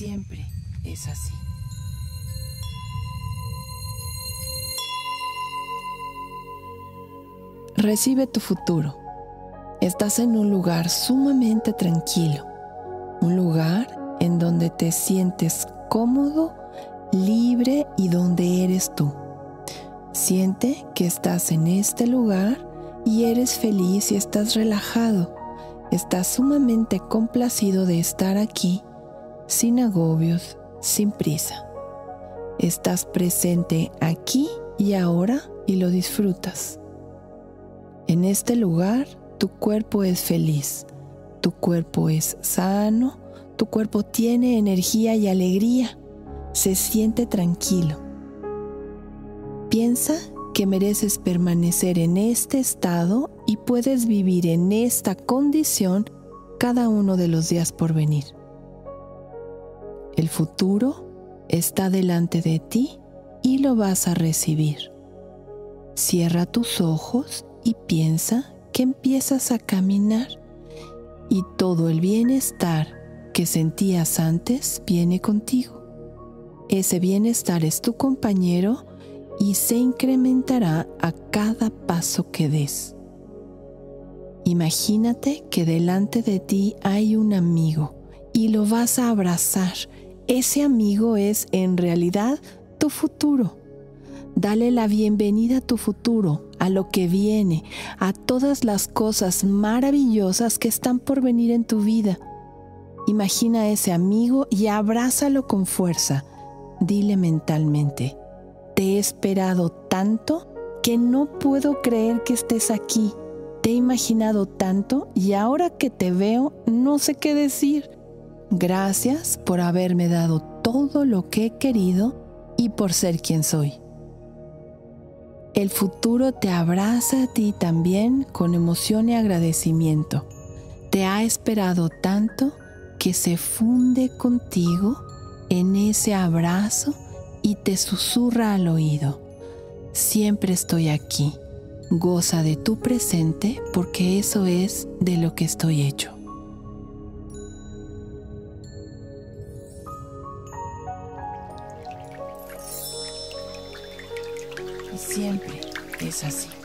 siempre es así. Recibe tu futuro. Estás en un lugar sumamente tranquilo, un lugar en donde te sientes cómodo, libre y donde eres tú. Siente que estás en este lugar y eres feliz y estás relajado. Estás sumamente complacido de estar aquí, sin agobios, sin prisa. Estás presente aquí y ahora y lo disfrutas. En este lugar tu cuerpo es feliz, tu cuerpo es sano, tu cuerpo tiene energía y alegría, se siente tranquilo. Piensa que mereces permanecer en este estado y puedes vivir en esta condición cada uno de los días por venir. El futuro está delante de ti y lo vas a recibir. Cierra tus ojos y piensa que empiezas a caminar y todo el bienestar que sentías antes viene contigo. Ese bienestar es tu compañero y se incrementará a cada paso que des. Imagínate que delante de ti hay un amigo y lo vas a abrazar. Ese amigo es en realidad tu futuro. Dale la bienvenida a tu futuro, a lo que viene, a todas las cosas maravillosas que están por venir en tu vida. Imagina a ese amigo y abrázalo con fuerza. Dile mentalmente, te he esperado tanto que no puedo creer que estés aquí. Te he imaginado tanto y ahora que te veo no sé qué decir. Gracias por haberme dado todo lo que he querido y por ser quien soy. El futuro te abraza a ti también con emoción y agradecimiento. Te ha esperado tanto que se funde contigo en ese abrazo y te susurra al oído, siempre estoy aquí, goza de tu presente porque eso es de lo que estoy hecho. Siempre es así.